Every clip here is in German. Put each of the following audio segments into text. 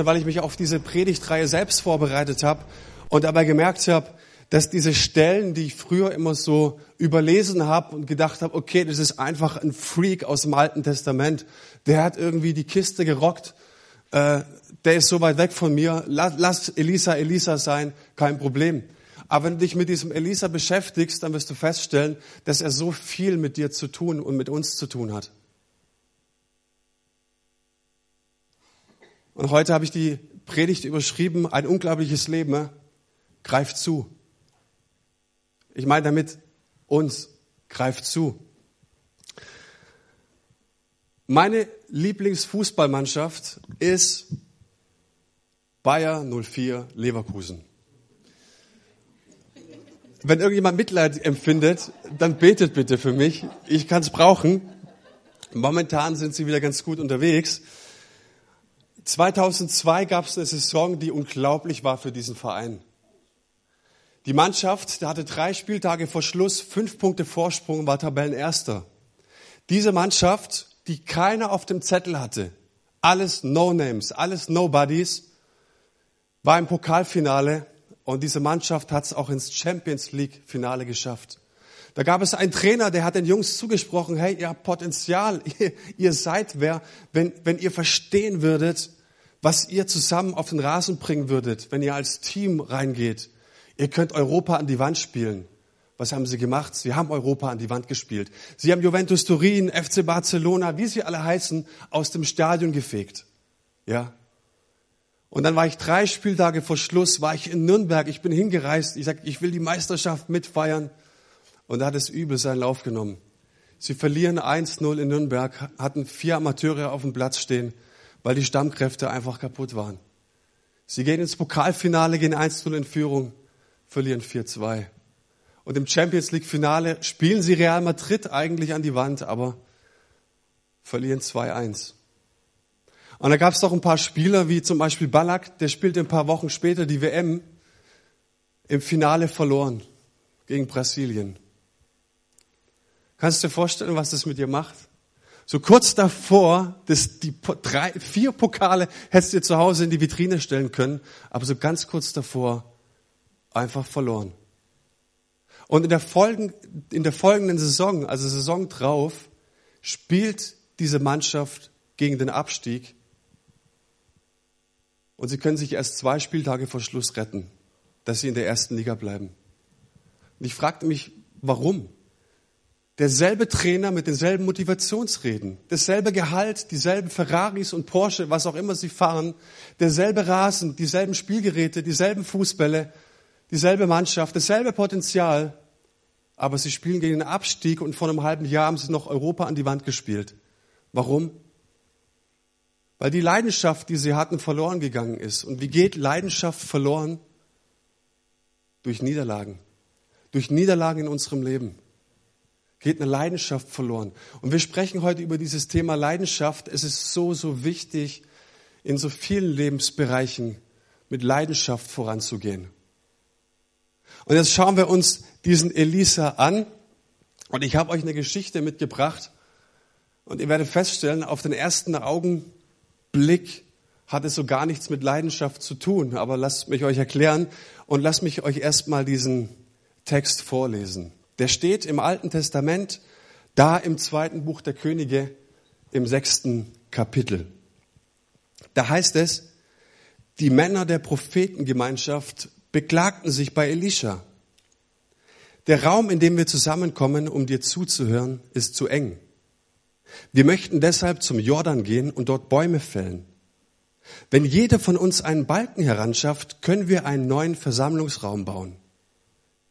weil ich mich auf diese Predigtreihe selbst vorbereitet habe und dabei gemerkt habe, dass diese Stellen, die ich früher immer so überlesen habe und gedacht habe, okay, das ist einfach ein Freak aus dem Alten Testament, der hat irgendwie die Kiste gerockt, äh, der ist so weit weg von mir, lass, lass Elisa Elisa sein, kein Problem. Aber wenn du dich mit diesem Elisa beschäftigst, dann wirst du feststellen, dass er so viel mit dir zu tun und mit uns zu tun hat. Und heute habe ich die Predigt überschrieben, ein unglaubliches Leben greift zu. Ich meine damit uns greift zu. Meine Lieblingsfußballmannschaft ist Bayer 04 Leverkusen. Wenn irgendjemand Mitleid empfindet, dann betet bitte für mich. Ich kann es brauchen. Momentan sind sie wieder ganz gut unterwegs. 2002 gab es eine Saison, die unglaublich war für diesen Verein. Die Mannschaft, der hatte drei Spieltage vor Schluss, fünf Punkte Vorsprung, war Tabellenerster. Diese Mannschaft, die keiner auf dem Zettel hatte, alles No-Names, alles Nobodies, war im Pokalfinale und diese Mannschaft hat es auch ins Champions League-Finale geschafft. Da gab es einen Trainer, der hat den Jungs zugesprochen, hey, ihr habt Potenzial, ihr, ihr seid wer, wenn, wenn ihr verstehen würdet, was ihr zusammen auf den Rasen bringen würdet, wenn ihr als Team reingeht. Ihr könnt Europa an die Wand spielen. Was haben sie gemacht? Sie haben Europa an die Wand gespielt. Sie haben Juventus Turin, FC Barcelona, wie sie alle heißen, aus dem Stadion gefegt. Ja. Und dann war ich drei Spieltage vor Schluss, war ich in Nürnberg. Ich bin hingereist. Ich sagte, ich will die Meisterschaft mitfeiern. Und da hat es übel seinen Lauf genommen. Sie verlieren 1-0 in Nürnberg, hatten vier Amateure auf dem Platz stehen weil die Stammkräfte einfach kaputt waren. Sie gehen ins Pokalfinale, gehen 1-0 in Führung, verlieren 4-2. Und im Champions League Finale spielen sie Real Madrid eigentlich an die Wand, aber verlieren 2-1. Und da gab es doch ein paar Spieler, wie zum Beispiel Ballack, der spielte ein paar Wochen später die WM im Finale verloren gegen Brasilien. Kannst du dir vorstellen, was das mit dir macht? So kurz davor, dass die drei, vier Pokale hättest du zu Hause in die Vitrine stellen können, aber so ganz kurz davor einfach verloren. Und in der, Folgen, in der folgenden Saison, also Saison drauf, spielt diese Mannschaft gegen den Abstieg und sie können sich erst zwei Spieltage vor Schluss retten, dass sie in der ersten Liga bleiben. Und ich fragte mich, warum? Derselbe Trainer mit denselben Motivationsreden, dasselbe Gehalt, dieselben Ferraris und Porsche, was auch immer sie fahren, derselbe Rasen, dieselben Spielgeräte, dieselben Fußbälle, dieselbe Mannschaft, dasselbe Potenzial, aber sie spielen gegen den Abstieg und vor einem halben Jahr haben sie noch Europa an die Wand gespielt. Warum? Weil die Leidenschaft, die sie hatten, verloren gegangen ist. Und wie geht Leidenschaft verloren? Durch Niederlagen. Durch Niederlagen in unserem Leben geht eine Leidenschaft verloren. Und wir sprechen heute über dieses Thema Leidenschaft. Es ist so, so wichtig, in so vielen Lebensbereichen mit Leidenschaft voranzugehen. Und jetzt schauen wir uns diesen Elisa an. Und ich habe euch eine Geschichte mitgebracht. Und ihr werdet feststellen, auf den ersten Augenblick hat es so gar nichts mit Leidenschaft zu tun. Aber lasst mich euch erklären und lasst mich euch erstmal diesen Text vorlesen. Der steht im Alten Testament, da im zweiten Buch der Könige, im sechsten Kapitel. Da heißt es, die Männer der Prophetengemeinschaft beklagten sich bei Elisha. Der Raum, in dem wir zusammenkommen, um dir zuzuhören, ist zu eng. Wir möchten deshalb zum Jordan gehen und dort Bäume fällen. Wenn jeder von uns einen Balken heranschafft, können wir einen neuen Versammlungsraum bauen.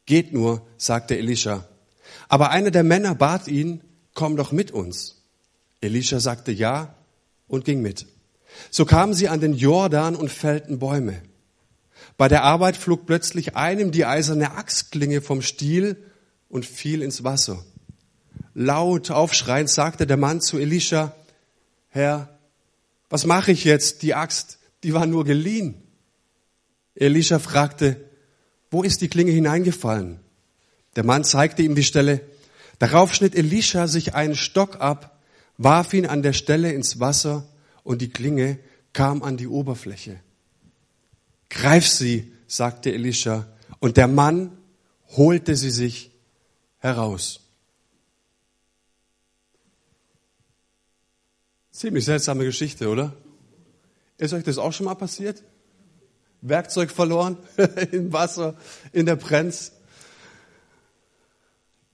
Geht nur, sagte Elisha. Aber einer der Männer bat ihn, komm doch mit uns. Elisha sagte ja und ging mit. So kamen sie an den Jordan und fällten Bäume. Bei der Arbeit flog plötzlich einem die eiserne Axtklinge vom Stiel und fiel ins Wasser. Laut aufschreiend sagte der Mann zu Elisha, Herr, was mache ich jetzt? Die Axt, die war nur geliehen. Elisha fragte, wo ist die Klinge hineingefallen? Der Mann zeigte ihm die Stelle. Darauf schnitt Elisha sich einen Stock ab, warf ihn an der Stelle ins Wasser und die Klinge kam an die Oberfläche. Greif sie, sagte Elisha, und der Mann holte sie sich heraus. Ziemlich seltsame Geschichte, oder? Ist euch das auch schon mal passiert? Werkzeug verloren im Wasser, in der Brenz.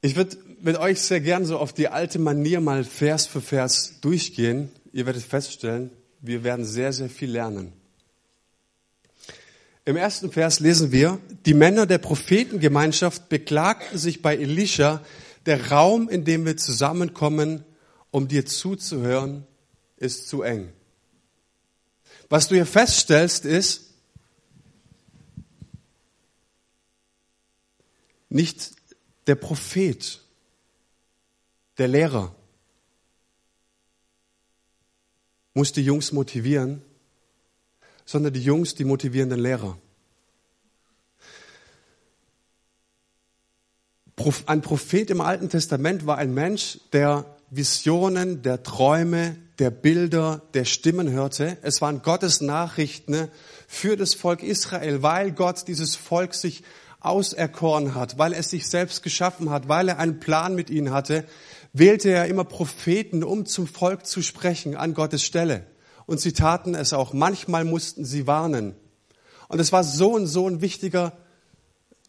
Ich würde mit euch sehr gern so auf die alte Manier mal Vers für Vers durchgehen. Ihr werdet feststellen, wir werden sehr, sehr viel lernen. Im ersten Vers lesen wir, die Männer der Prophetengemeinschaft beklagten sich bei Elisha, der Raum, in dem wir zusammenkommen, um dir zuzuhören, ist zu eng. Was du hier feststellst, ist, nicht der Prophet, der Lehrer muss die Jungs motivieren, sondern die Jungs die motivierenden Lehrer. Ein Prophet im Alten Testament war ein Mensch, der Visionen, der Träume, der Bilder, der Stimmen hörte. Es waren Gottes Nachrichten für das Volk Israel, weil Gott dieses Volk sich auserkoren hat, weil er sich selbst geschaffen hat, weil er einen Plan mit ihnen hatte, wählte er immer Propheten, um zum Volk zu sprechen an Gottes Stelle. Und sie taten es auch. Manchmal mussten sie warnen. Und es war so und so ein wichtiger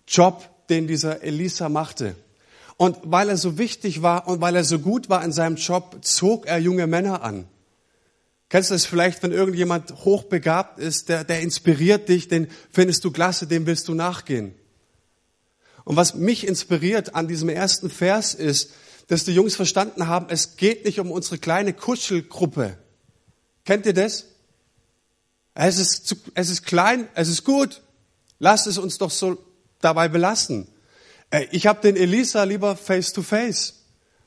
Job, den dieser Elisa machte. Und weil er so wichtig war und weil er so gut war in seinem Job, zog er junge Männer an. Kennst du das vielleicht, wenn irgendjemand hochbegabt ist, der, der inspiriert dich, den findest du klasse, dem willst du nachgehen. Und was mich inspiriert an diesem ersten Vers ist, dass die Jungs verstanden haben, es geht nicht um unsere kleine Kuschelgruppe. Kennt ihr das? Es ist, zu, es ist klein, es ist gut. Lasst es uns doch so dabei belassen. Äh, ich habe den Elisa lieber face to face.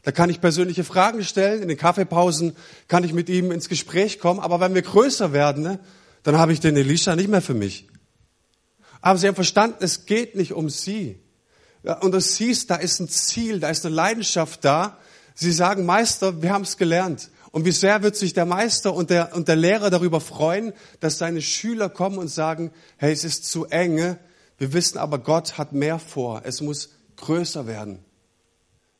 Da kann ich persönliche Fragen stellen. In den Kaffeepausen kann ich mit ihm ins Gespräch kommen. Aber wenn wir größer werden, ne, dann habe ich den Elisa nicht mehr für mich. Aber sie haben verstanden, es geht nicht um sie. Und du siehst, da ist ein Ziel, da ist eine Leidenschaft da. Sie sagen, Meister, wir haben es gelernt. Und wie sehr wird sich der Meister und der, und der Lehrer darüber freuen, dass seine Schüler kommen und sagen, hey, es ist zu eng. Wir wissen aber, Gott hat mehr vor. Es muss größer werden.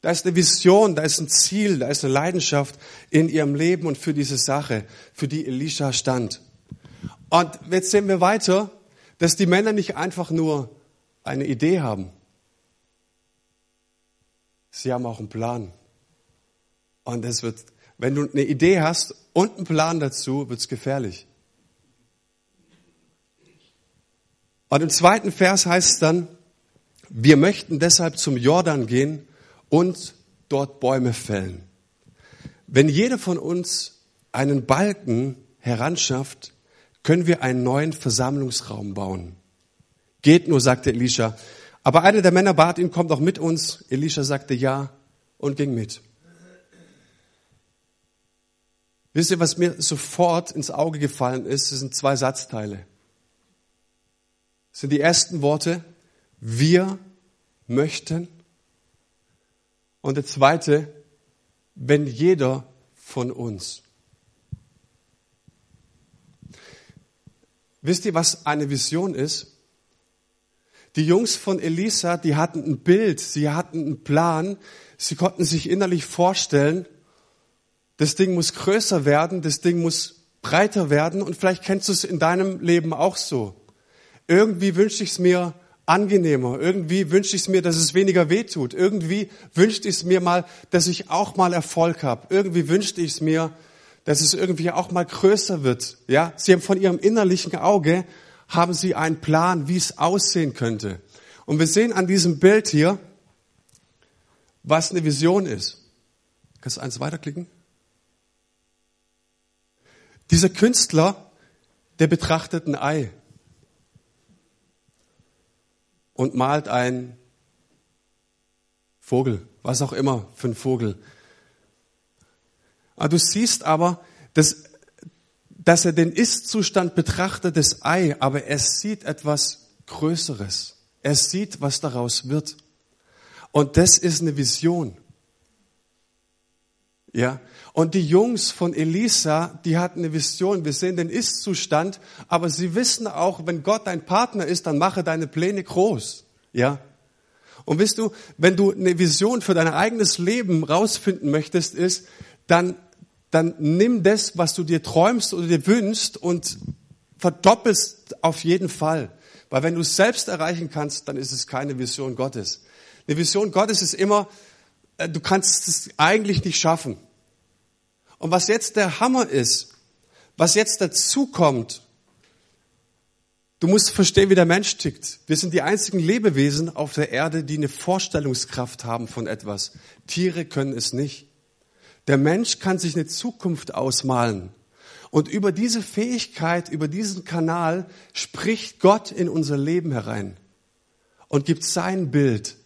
Da ist eine Vision, da ist ein Ziel, da ist eine Leidenschaft in ihrem Leben und für diese Sache, für die Elisha stand. Und jetzt sehen wir weiter, dass die Männer nicht einfach nur eine Idee haben. Sie haben auch einen Plan. Und es wird, wenn du eine Idee hast und einen Plan dazu, wird es gefährlich. Und im zweiten Vers heißt es dann, wir möchten deshalb zum Jordan gehen und dort Bäume fällen. Wenn jeder von uns einen Balken heranschafft, können wir einen neuen Versammlungsraum bauen. Geht nur, sagte Elisha, aber einer der Männer bat ihn, kommt auch mit uns. Elisha sagte ja und ging mit. Wisst ihr, was mir sofort ins Auge gefallen ist? Das sind zwei Satzteile. Das sind die ersten Worte. Wir möchten. Und der zweite, wenn jeder von uns. Wisst ihr, was eine Vision ist? Die Jungs von Elisa, die hatten ein Bild, sie hatten einen Plan, sie konnten sich innerlich vorstellen, das Ding muss größer werden, das Ding muss breiter werden. Und vielleicht kennst du es in deinem Leben auch so. Irgendwie wünsche ich es mir angenehmer, irgendwie wünsche ich es mir, dass es weniger wehtut, irgendwie wünschte ich es mir mal, dass ich auch mal Erfolg habe, irgendwie wünschte ich es mir, dass es irgendwie auch mal größer wird. Ja, sie haben von ihrem innerlichen Auge haben sie einen Plan, wie es aussehen könnte. Und wir sehen an diesem Bild hier, was eine Vision ist. Kannst du eins weiterklicken? Dieser Künstler, der betrachtet ein Ei und malt einen Vogel, was auch immer für ein Vogel. Ah, du siehst aber, dass dass er den Ist-Zustand betrachtet, das Ei, aber er sieht etwas Größeres. Er sieht, was daraus wird. Und das ist eine Vision. Ja. Und die Jungs von Elisa, die hatten eine Vision. Wir sehen den Ist-Zustand, aber sie wissen auch, wenn Gott dein Partner ist, dann mache deine Pläne groß. Ja. Und wisst du, wenn du eine Vision für dein eigenes Leben rausfinden möchtest, ist, dann, dann nimm das, was du dir träumst oder dir wünschst und verdoppelst auf jeden Fall. Weil wenn du es selbst erreichen kannst, dann ist es keine Vision Gottes. Eine Vision Gottes ist immer, äh, du kannst es eigentlich nicht schaffen. Und was jetzt der Hammer ist, was jetzt dazu kommt, du musst verstehen, wie der Mensch tickt. Wir sind die einzigen Lebewesen auf der Erde, die eine Vorstellungskraft haben von etwas. Tiere können es nicht. Der Mensch kann sich eine Zukunft ausmalen. Und über diese Fähigkeit, über diesen Kanal spricht Gott in unser Leben herein und gibt sein Bild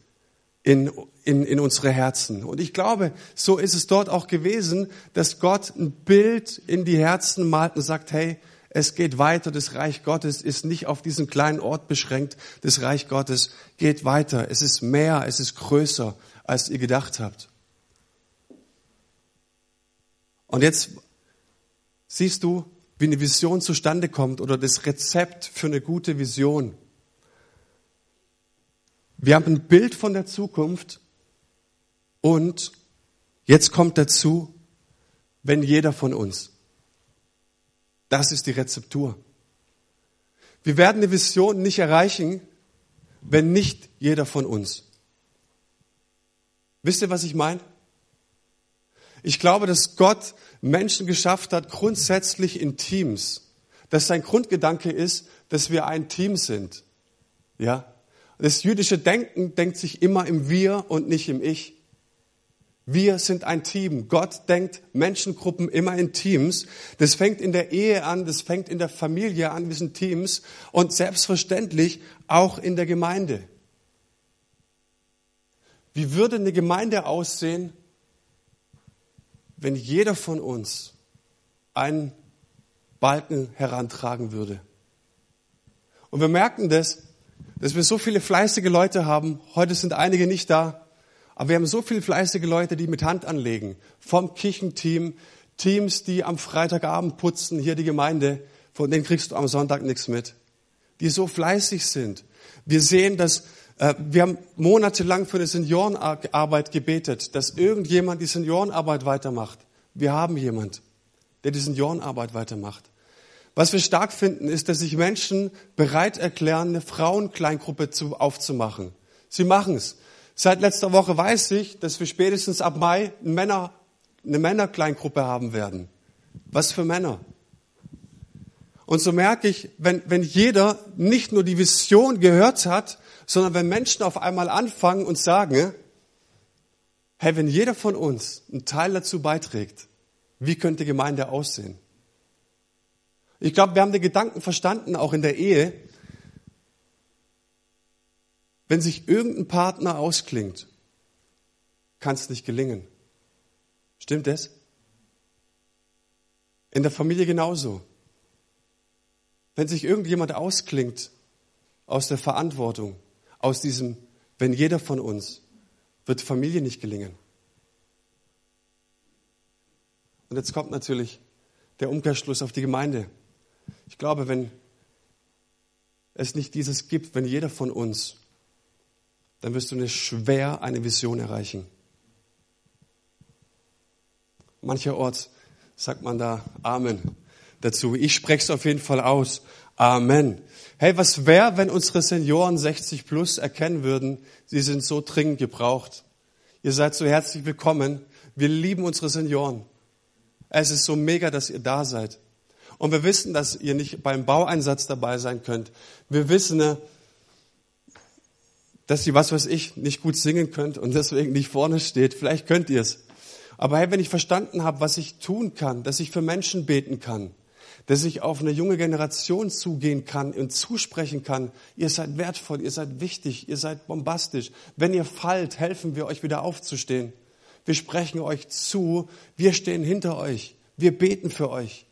in, in, in unsere Herzen. Und ich glaube, so ist es dort auch gewesen, dass Gott ein Bild in die Herzen malt und sagt, hey, es geht weiter, das Reich Gottes ist nicht auf diesen kleinen Ort beschränkt, das Reich Gottes geht weiter, es ist mehr, es ist größer, als ihr gedacht habt. Und jetzt siehst du, wie eine Vision zustande kommt oder das Rezept für eine gute Vision. Wir haben ein Bild von der Zukunft und jetzt kommt dazu, wenn jeder von uns. Das ist die Rezeptur. Wir werden eine Vision nicht erreichen, wenn nicht jeder von uns. Wisst ihr, was ich meine? Ich glaube, dass Gott Menschen geschafft hat, grundsätzlich in Teams. Dass sein Grundgedanke ist, dass wir ein Team sind. Ja? Das jüdische Denken denkt sich immer im Wir und nicht im Ich. Wir sind ein Team. Gott denkt Menschengruppen immer in Teams. Das fängt in der Ehe an, das fängt in der Familie an, wir sind Teams und selbstverständlich auch in der Gemeinde. Wie würde eine Gemeinde aussehen, wenn jeder von uns einen Balken herantragen würde? Und wir merken das, dass wir so viele fleißige Leute haben. Heute sind einige nicht da. Aber wir haben so viele fleißige Leute, die mit Hand anlegen. Vom Kirchenteam, Teams, die am Freitagabend putzen, hier die Gemeinde, von denen kriegst du am Sonntag nichts mit. Die so fleißig sind. Wir sehen, dass wir haben monatelang für eine Seniorenarbeit gebetet, dass irgendjemand die Seniorenarbeit weitermacht. Wir haben jemand, der die Seniorenarbeit weitermacht. Was wir stark finden, ist, dass sich Menschen bereit erklären, eine Frauenkleingruppe zu, aufzumachen. Sie machen es. Seit letzter Woche weiß ich, dass wir spätestens ab Mai Männer, eine Männerkleingruppe haben werden. Was für Männer? Und so merke ich, wenn, wenn jeder nicht nur die Vision gehört hat, sondern wenn Menschen auf einmal anfangen und sagen, hey, wenn jeder von uns einen Teil dazu beiträgt, wie könnte Gemeinde aussehen? Ich glaube, wir haben den Gedanken verstanden, auch in der Ehe. Wenn sich irgendein Partner ausklingt, kann es nicht gelingen. Stimmt das? In der Familie genauso. Wenn sich irgendjemand ausklingt aus der Verantwortung, aus diesem, wenn jeder von uns, wird Familie nicht gelingen. Und jetzt kommt natürlich der Umkehrschluss auf die Gemeinde. Ich glaube, wenn es nicht dieses gibt, wenn jeder von uns, dann wirst du eine schwer eine Vision erreichen. Mancherorts sagt man da Amen dazu. Ich spreche es auf jeden Fall aus. Amen. Hey, was wäre, wenn unsere Senioren 60 plus erkennen würden, sie sind so dringend gebraucht. Ihr seid so herzlich willkommen. Wir lieben unsere Senioren. Es ist so mega, dass ihr da seid. Und wir wissen, dass ihr nicht beim Baueinsatz dabei sein könnt. Wir wissen, ne, dass ihr, was weiß ich, nicht gut singen könnt und deswegen nicht vorne steht. Vielleicht könnt ihr es. Aber hey, wenn ich verstanden habe, was ich tun kann, dass ich für Menschen beten kann, dass ich auf eine junge Generation zugehen kann und zusprechen kann, ihr seid wertvoll, ihr seid wichtig, ihr seid bombastisch. Wenn ihr fallt, helfen wir euch wieder aufzustehen. Wir sprechen euch zu, wir stehen hinter euch, wir beten für euch.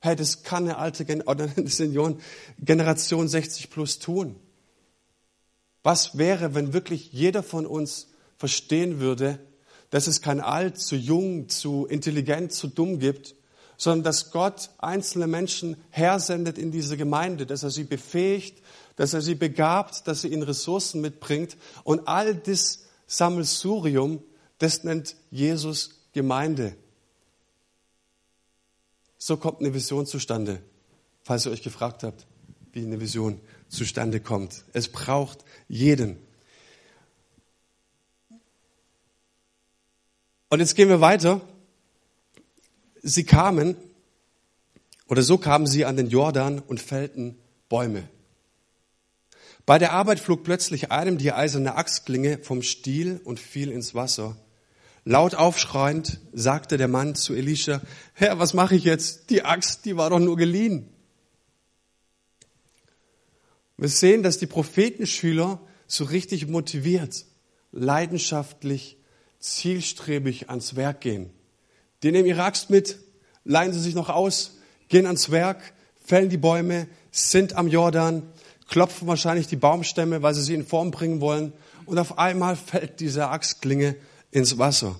Hey, das kann eine alte Gen oder eine Senioren Generation 60 plus tun. Was wäre, wenn wirklich jeder von uns verstehen würde, dass es kein alt, zu jung, zu intelligent, zu dumm gibt, sondern dass Gott einzelne Menschen hersendet in diese Gemeinde, dass er sie befähigt, dass er sie begabt, dass er ihnen Ressourcen mitbringt. Und all das Sammelsurium, das nennt Jesus Gemeinde. So kommt eine Vision zustande, falls ihr euch gefragt habt, wie eine Vision zustande kommt. Es braucht jeden. Und jetzt gehen wir weiter Sie kamen, oder so kamen sie an den Jordan und fällten Bäume. Bei der Arbeit flog plötzlich einem die eiserne Axtklinge vom Stiel und fiel ins Wasser. Laut aufschreiend sagte der Mann zu Elisha, Herr, was mache ich jetzt? Die Axt, die war doch nur geliehen. Wir sehen, dass die Prophetenschüler so richtig motiviert, leidenschaftlich, zielstrebig ans Werk gehen. Die nehmen ihre Axt mit, leihen sie sich noch aus, gehen ans Werk, fällen die Bäume, sind am Jordan, klopfen wahrscheinlich die Baumstämme, weil sie sie in Form bringen wollen. Und auf einmal fällt diese Axtklinge ins Wasser.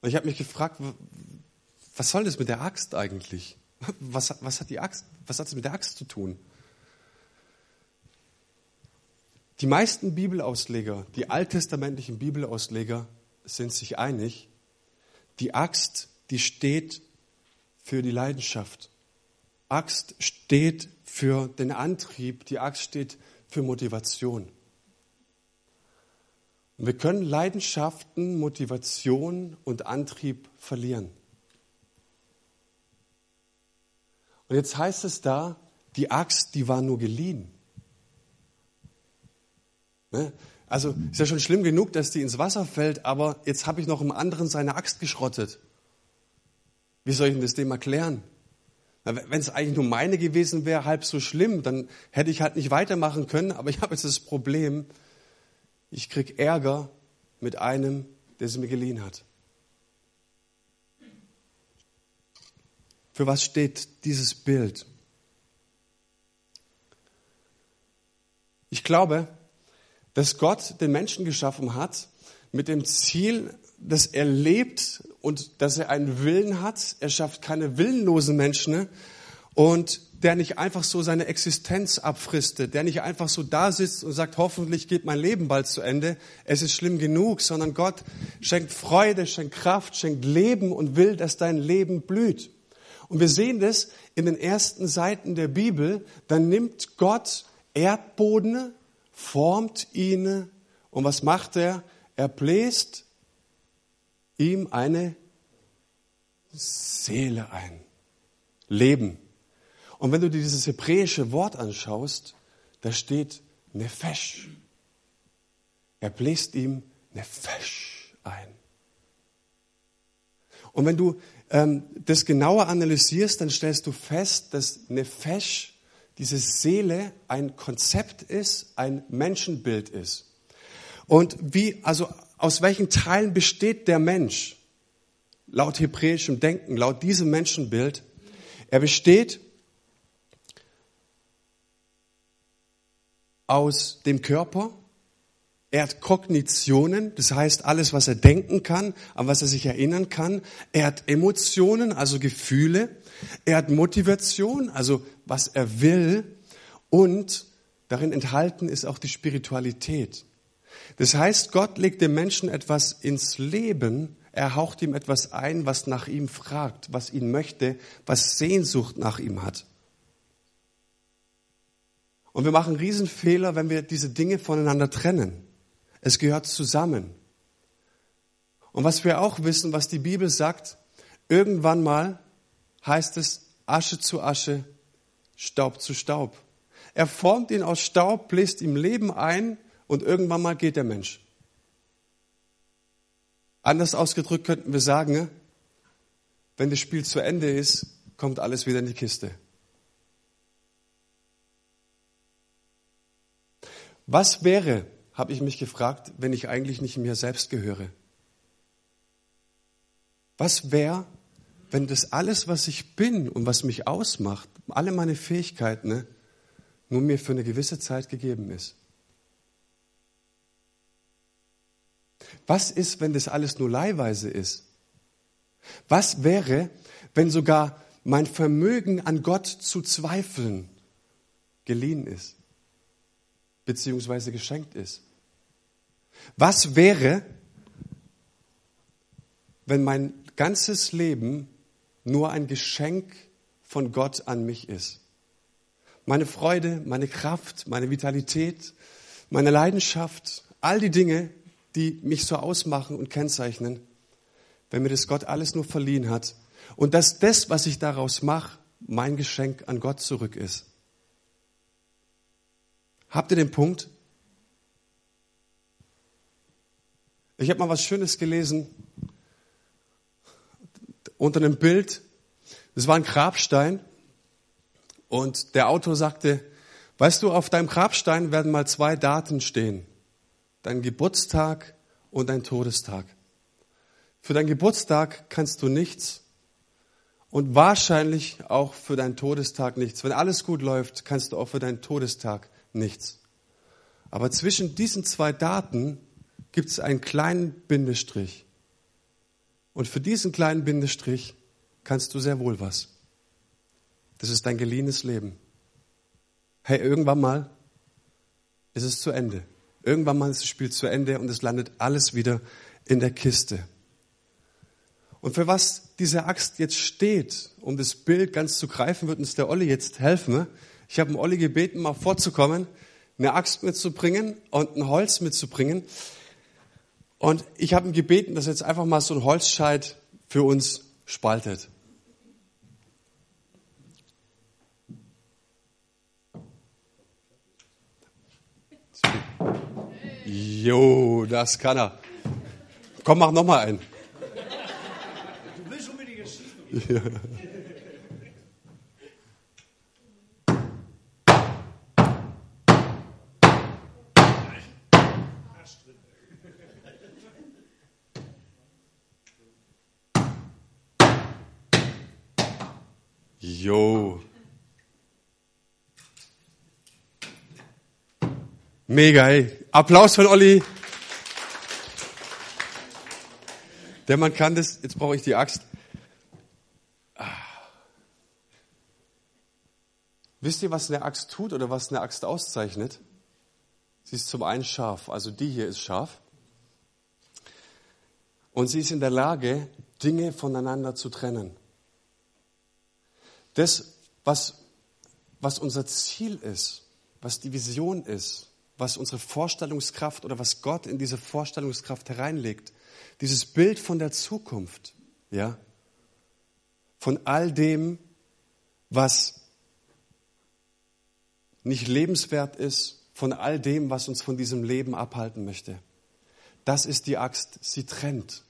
Und ich habe mich gefragt, was soll das mit der Axt eigentlich? Was, was hat die Axt, was hat es mit der Axt zu tun? Die meisten Bibelausleger, die alttestamentlichen Bibelausleger, sind sich einig, die Axt, die steht für die Leidenschaft. Axt steht für den Antrieb, die Axt steht für Motivation. Und wir können Leidenschaften, Motivation und Antrieb verlieren. Und jetzt heißt es da, die Axt, die war nur geliehen. Ne? Also ist ja schon schlimm genug, dass die ins Wasser fällt, aber jetzt habe ich noch im anderen seine Axt geschrottet. Wie soll ich denn das dem erklären? Wenn es eigentlich nur meine gewesen wäre, halb so schlimm, dann hätte ich halt nicht weitermachen können. Aber ich habe jetzt das Problem, ich kriege Ärger mit einem, der sie mir geliehen hat. Für was steht dieses Bild? Ich glaube, das Gott den Menschen geschaffen hat mit dem Ziel, dass er lebt und dass er einen Willen hat. Er schafft keine willenlosen Menschen ne? und der nicht einfach so seine Existenz abfristet, der nicht einfach so da sitzt und sagt, hoffentlich geht mein Leben bald zu Ende, es ist schlimm genug, sondern Gott schenkt Freude, schenkt Kraft, schenkt Leben und will, dass dein Leben blüht. Und wir sehen das in den ersten Seiten der Bibel, dann nimmt Gott Erdboden, formt ihn und was macht er? Er bläst ihm eine Seele ein. Leben. Und wenn du dir dieses hebräische Wort anschaust, da steht Nefesh. Er bläst ihm Nefesh ein. Und wenn du ähm, das genauer analysierst, dann stellst du fest, dass Nefesh diese Seele ein Konzept ist, ein Menschenbild ist. Und wie, also aus welchen Teilen besteht der Mensch? Laut hebräischem Denken, laut diesem Menschenbild. Er besteht aus dem Körper, er hat Kognitionen, das heißt alles, was er denken kann, an was er sich erinnern kann. Er hat Emotionen, also Gefühle. Er hat Motivation, also was er will. Und darin enthalten ist auch die Spiritualität. Das heißt, Gott legt dem Menschen etwas ins Leben. Er haucht ihm etwas ein, was nach ihm fragt, was ihn möchte, was Sehnsucht nach ihm hat. Und wir machen Riesenfehler, wenn wir diese Dinge voneinander trennen. Es gehört zusammen. Und was wir auch wissen, was die Bibel sagt, irgendwann mal heißt es Asche zu Asche, Staub zu Staub. Er formt ihn aus Staub, bläst ihm Leben ein und irgendwann mal geht der Mensch. Anders ausgedrückt könnten wir sagen, wenn das Spiel zu Ende ist, kommt alles wieder in die Kiste. Was wäre, habe ich mich gefragt, wenn ich eigentlich nicht mir selbst gehöre. Was wäre, wenn das alles, was ich bin und was mich ausmacht, alle meine Fähigkeiten, ne, nur mir für eine gewisse Zeit gegeben ist? Was ist, wenn das alles nur leihweise ist? Was wäre, wenn sogar mein Vermögen an Gott zu zweifeln geliehen ist? Beziehungsweise geschenkt ist? Was wäre, wenn mein ganzes Leben nur ein Geschenk von Gott an mich ist? Meine Freude, meine Kraft, meine Vitalität, meine Leidenschaft, all die Dinge, die mich so ausmachen und kennzeichnen, wenn mir das Gott alles nur verliehen hat und dass das, was ich daraus mache, mein Geschenk an Gott zurück ist. Habt ihr den Punkt? Ich habe mal was Schönes gelesen unter einem Bild. Das war ein Grabstein und der Autor sagte, weißt du, auf deinem Grabstein werden mal zwei Daten stehen. Dein Geburtstag und dein Todestag. Für deinen Geburtstag kannst du nichts und wahrscheinlich auch für deinen Todestag nichts. Wenn alles gut läuft, kannst du auch für deinen Todestag nichts. Aber zwischen diesen zwei Daten gibt es einen kleinen Bindestrich. Und für diesen kleinen Bindestrich kannst du sehr wohl was. Das ist dein geliehenes Leben. Hey, irgendwann mal ist es zu Ende. Irgendwann mal ist das Spiel zu Ende und es landet alles wieder in der Kiste. Und für was diese Axt jetzt steht, um das Bild ganz zu greifen, wird uns der Olli jetzt helfen. Ich habe Olli gebeten, mal vorzukommen, eine Axt mitzubringen und ein Holz mitzubringen. Und ich habe ihn gebeten, dass er jetzt einfach mal so ein Holzscheit für uns spaltet. Jo, das kann er. Komm, mach noch mal einen. Du willst unbedingt Ja. Jo. Mega, ey. Applaus von Olli. Der Mann kann das. Jetzt brauche ich die Axt. Ah. Wisst ihr, was eine Axt tut oder was eine Axt auszeichnet? Sie ist zum einen scharf, also die hier ist scharf. Und sie ist in der Lage, Dinge voneinander zu trennen. Das, was, was unser Ziel ist, was die Vision ist, was unsere Vorstellungskraft oder was Gott in diese Vorstellungskraft hereinlegt. Dieses Bild von der Zukunft, ja, von all dem, was nicht lebenswert ist, von all dem, was uns von diesem Leben abhalten möchte. Das ist die Axt. Sie trennt.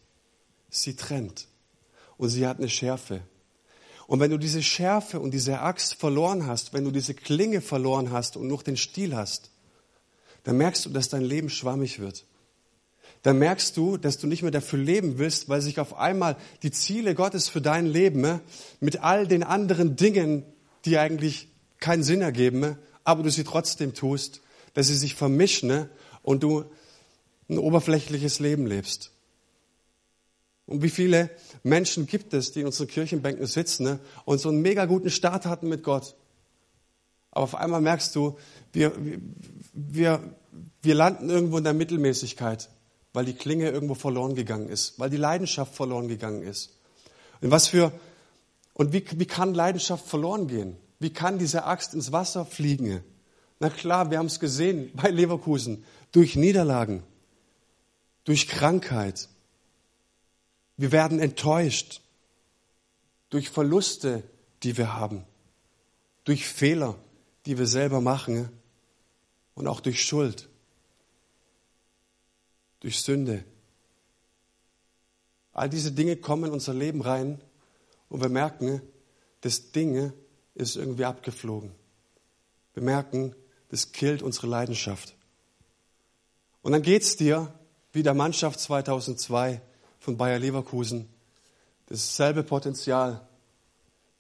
Sie trennt. Und sie hat eine Schärfe. Und wenn du diese Schärfe und diese Axt verloren hast, wenn du diese Klinge verloren hast und nur den Stiel hast, dann merkst du, dass dein Leben schwammig wird. Dann merkst du, dass du nicht mehr dafür leben willst, weil sich auf einmal die Ziele Gottes für dein Leben äh, mit all den anderen Dingen, die eigentlich keinen Sinn ergeben, äh, aber du sie trotzdem tust, dass sie sich vermischen äh, und du ein oberflächliches Leben lebst. Und wie viele Menschen gibt es, die in unseren Kirchenbänken sitzen und so einen mega guten Start hatten mit Gott. Aber auf einmal merkst du, wir, wir, wir landen irgendwo in der Mittelmäßigkeit, weil die Klinge irgendwo verloren gegangen ist, weil die Leidenschaft verloren gegangen ist. Und was für, und wie, wie kann Leidenschaft verloren gehen? Wie kann diese Axt ins Wasser fliegen? Na klar, wir haben es gesehen bei Leverkusen. Durch Niederlagen, durch Krankheit. Wir werden enttäuscht durch Verluste, die wir haben, durch Fehler, die wir selber machen und auch durch Schuld, durch Sünde. All diese Dinge kommen in unser Leben rein und wir merken, das Ding ist irgendwie abgeflogen. Wir merken, das killt unsere Leidenschaft. Und dann geht es dir wie der Mannschaft 2002 von Bayer Leverkusen. Dasselbe Potenzial,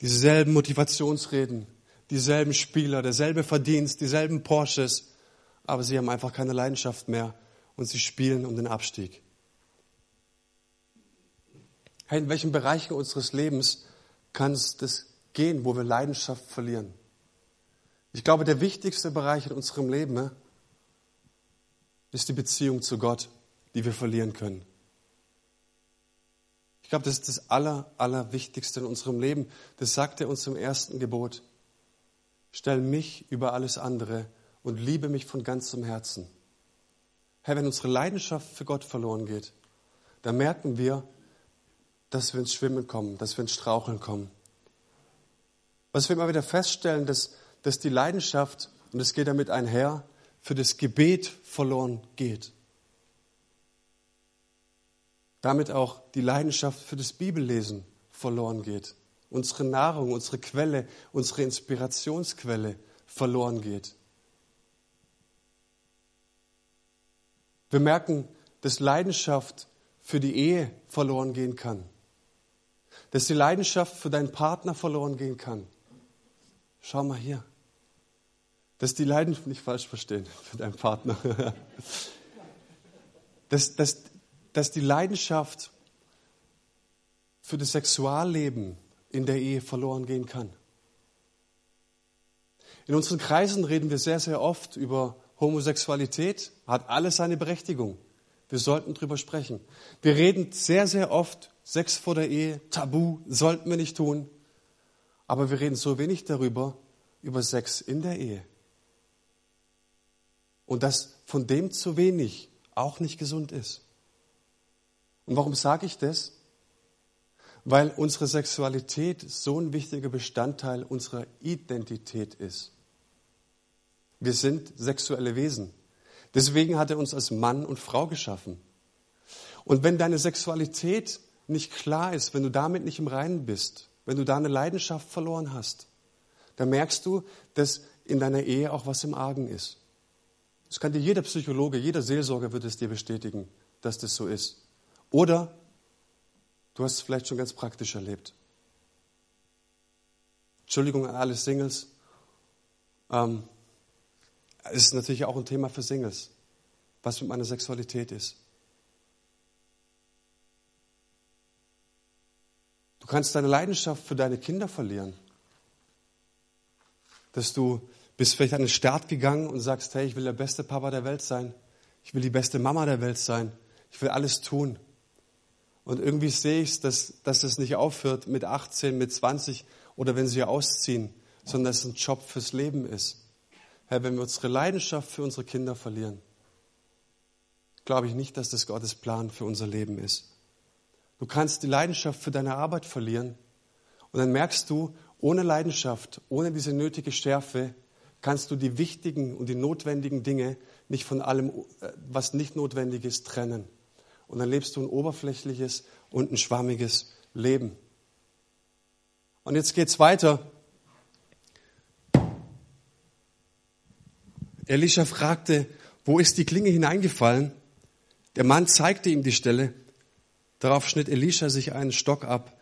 dieselben Motivationsreden, dieselben Spieler, derselbe Verdienst, dieselben Porsches, aber sie haben einfach keine Leidenschaft mehr und sie spielen um den Abstieg. Hey, in welchen Bereichen unseres Lebens kann es das gehen, wo wir Leidenschaft verlieren? Ich glaube, der wichtigste Bereich in unserem Leben ne, ist die Beziehung zu Gott, die wir verlieren können. Ich glaube, das ist das Aller, Allerwichtigste in unserem Leben. Das sagt er uns im ersten Gebot. Stell mich über alles andere und liebe mich von ganzem Herzen. Herr, wenn unsere Leidenschaft für Gott verloren geht, dann merken wir, dass wir ins Schwimmen kommen, dass wir ins Straucheln kommen. Was wir immer wieder feststellen, dass, dass die Leidenschaft, und es geht damit einher, für das Gebet verloren geht. Damit auch die Leidenschaft für das Bibellesen verloren geht. Unsere Nahrung, unsere Quelle, unsere Inspirationsquelle verloren geht. Wir merken, dass Leidenschaft für die Ehe verloren gehen kann. Dass die Leidenschaft für deinen Partner verloren gehen kann. Schau mal hier. Dass die Leidenschaft, nicht falsch verstehen, für deinen Partner. dass, dass, dass die Leidenschaft für das Sexualleben in der Ehe verloren gehen kann. In unseren Kreisen reden wir sehr, sehr oft über Homosexualität, hat alles seine Berechtigung. Wir sollten drüber sprechen. Wir reden sehr, sehr oft, Sex vor der Ehe, Tabu, sollten wir nicht tun. Aber wir reden so wenig darüber, über Sex in der Ehe. Und dass von dem zu wenig auch nicht gesund ist. Und warum sage ich das? Weil unsere Sexualität so ein wichtiger Bestandteil unserer Identität ist. Wir sind sexuelle Wesen. Deswegen hat er uns als Mann und Frau geschaffen. Und wenn deine Sexualität nicht klar ist, wenn du damit nicht im Reinen bist, wenn du da eine Leidenschaft verloren hast, dann merkst du, dass in deiner Ehe auch was im Argen ist. Das kann dir jeder Psychologe, jeder Seelsorger wird es dir bestätigen, dass das so ist. Oder du hast es vielleicht schon ganz praktisch erlebt. Entschuldigung an alle Singles. Ähm, es ist natürlich auch ein Thema für Singles, was mit meiner Sexualität ist. Du kannst deine Leidenschaft für deine Kinder verlieren. Dass du bist vielleicht an den Start gegangen und sagst, hey, ich will der beste Papa der Welt sein. Ich will die beste Mama der Welt sein. Ich will alles tun. Und irgendwie sehe ich dass, dass es nicht aufhört mit 18, mit 20 oder wenn sie ausziehen, sondern dass es ein Job fürs Leben ist. Herr, wenn wir unsere Leidenschaft für unsere Kinder verlieren, glaube ich nicht, dass das Gottes Plan für unser Leben ist. Du kannst die Leidenschaft für deine Arbeit verlieren und dann merkst du, ohne Leidenschaft, ohne diese nötige Schärfe, kannst du die wichtigen und die notwendigen Dinge nicht von allem, äh, was nicht notwendig ist, trennen. Und dann lebst du ein oberflächliches und ein schwammiges Leben. Und jetzt geht's weiter. Elisha fragte, wo ist die Klinge hineingefallen? Der Mann zeigte ihm die Stelle. Darauf schnitt Elisha sich einen Stock ab,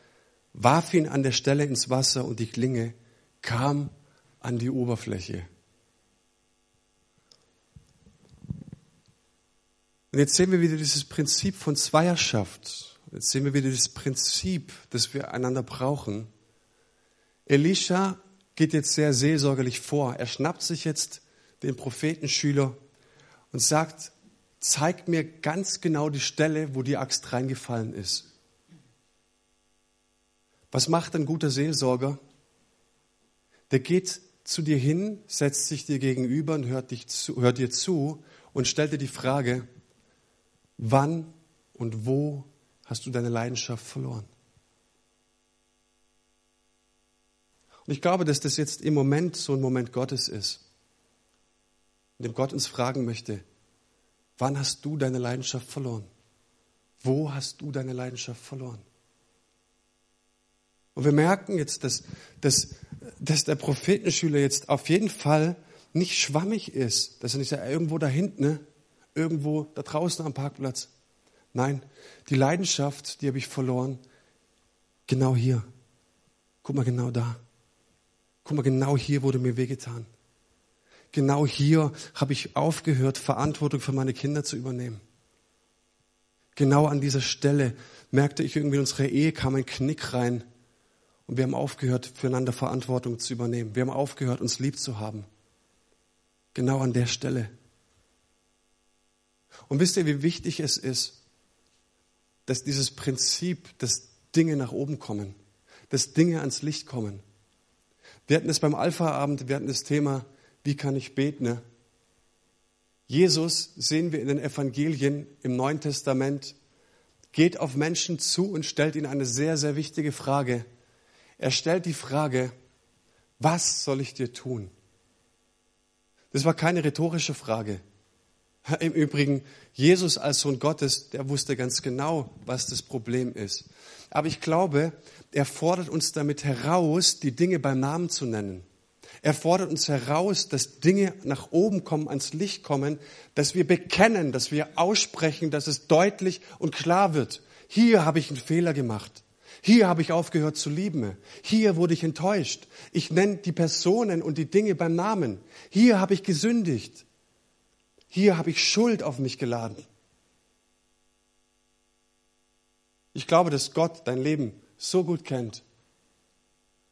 warf ihn an der Stelle ins Wasser und die Klinge kam an die Oberfläche. Und jetzt sehen wir wieder dieses Prinzip von Zweierschaft. Jetzt sehen wir wieder das Prinzip, das wir einander brauchen. Elisha geht jetzt sehr seelsorgerlich vor. Er schnappt sich jetzt den Prophetenschüler und sagt, zeig mir ganz genau die Stelle, wo die Axt reingefallen ist. Was macht ein guter Seelsorger? Der geht zu dir hin, setzt sich dir gegenüber und hört, dich zu, hört dir zu und stellt dir die Frage, wann und wo hast du deine Leidenschaft verloren? Und ich glaube, dass das jetzt im Moment so ein Moment Gottes ist in dem Gott uns fragen möchte, wann hast du deine Leidenschaft verloren? Wo hast du deine Leidenschaft verloren? Und wir merken jetzt, dass, dass, dass der Prophetenschüler jetzt auf jeden Fall nicht schwammig ist, dass er nicht sagt, irgendwo da hinten, ne? Irgendwo da draußen am Parkplatz. Nein, die Leidenschaft, die habe ich verloren, genau hier. Guck mal genau da. Guck mal genau hier wurde mir wehgetan genau hier habe ich aufgehört, Verantwortung für meine Kinder zu übernehmen. Genau an dieser Stelle merkte ich irgendwie, in unsere Ehe kam ein Knick rein und wir haben aufgehört, füreinander Verantwortung zu übernehmen. Wir haben aufgehört, uns lieb zu haben. Genau an der Stelle. Und wisst ihr, wie wichtig es ist, dass dieses Prinzip, dass Dinge nach oben kommen, dass Dinge ans Licht kommen. Wir hatten es beim Alpha-Abend, wir hatten das Thema, wie kann ich beten? Ne? Jesus sehen wir in den Evangelien im Neuen Testament, geht auf Menschen zu und stellt ihnen eine sehr, sehr wichtige Frage. Er stellt die Frage, was soll ich dir tun? Das war keine rhetorische Frage. Im Übrigen, Jesus als Sohn Gottes, der wusste ganz genau, was das Problem ist. Aber ich glaube, er fordert uns damit heraus, die Dinge beim Namen zu nennen. Er fordert uns heraus, dass Dinge nach oben kommen, ans Licht kommen, dass wir bekennen, dass wir aussprechen, dass es deutlich und klar wird. Hier habe ich einen Fehler gemacht. Hier habe ich aufgehört zu lieben. Hier wurde ich enttäuscht. Ich nenne die Personen und die Dinge beim Namen. Hier habe ich gesündigt. Hier habe ich Schuld auf mich geladen. Ich glaube, dass Gott dein Leben so gut kennt.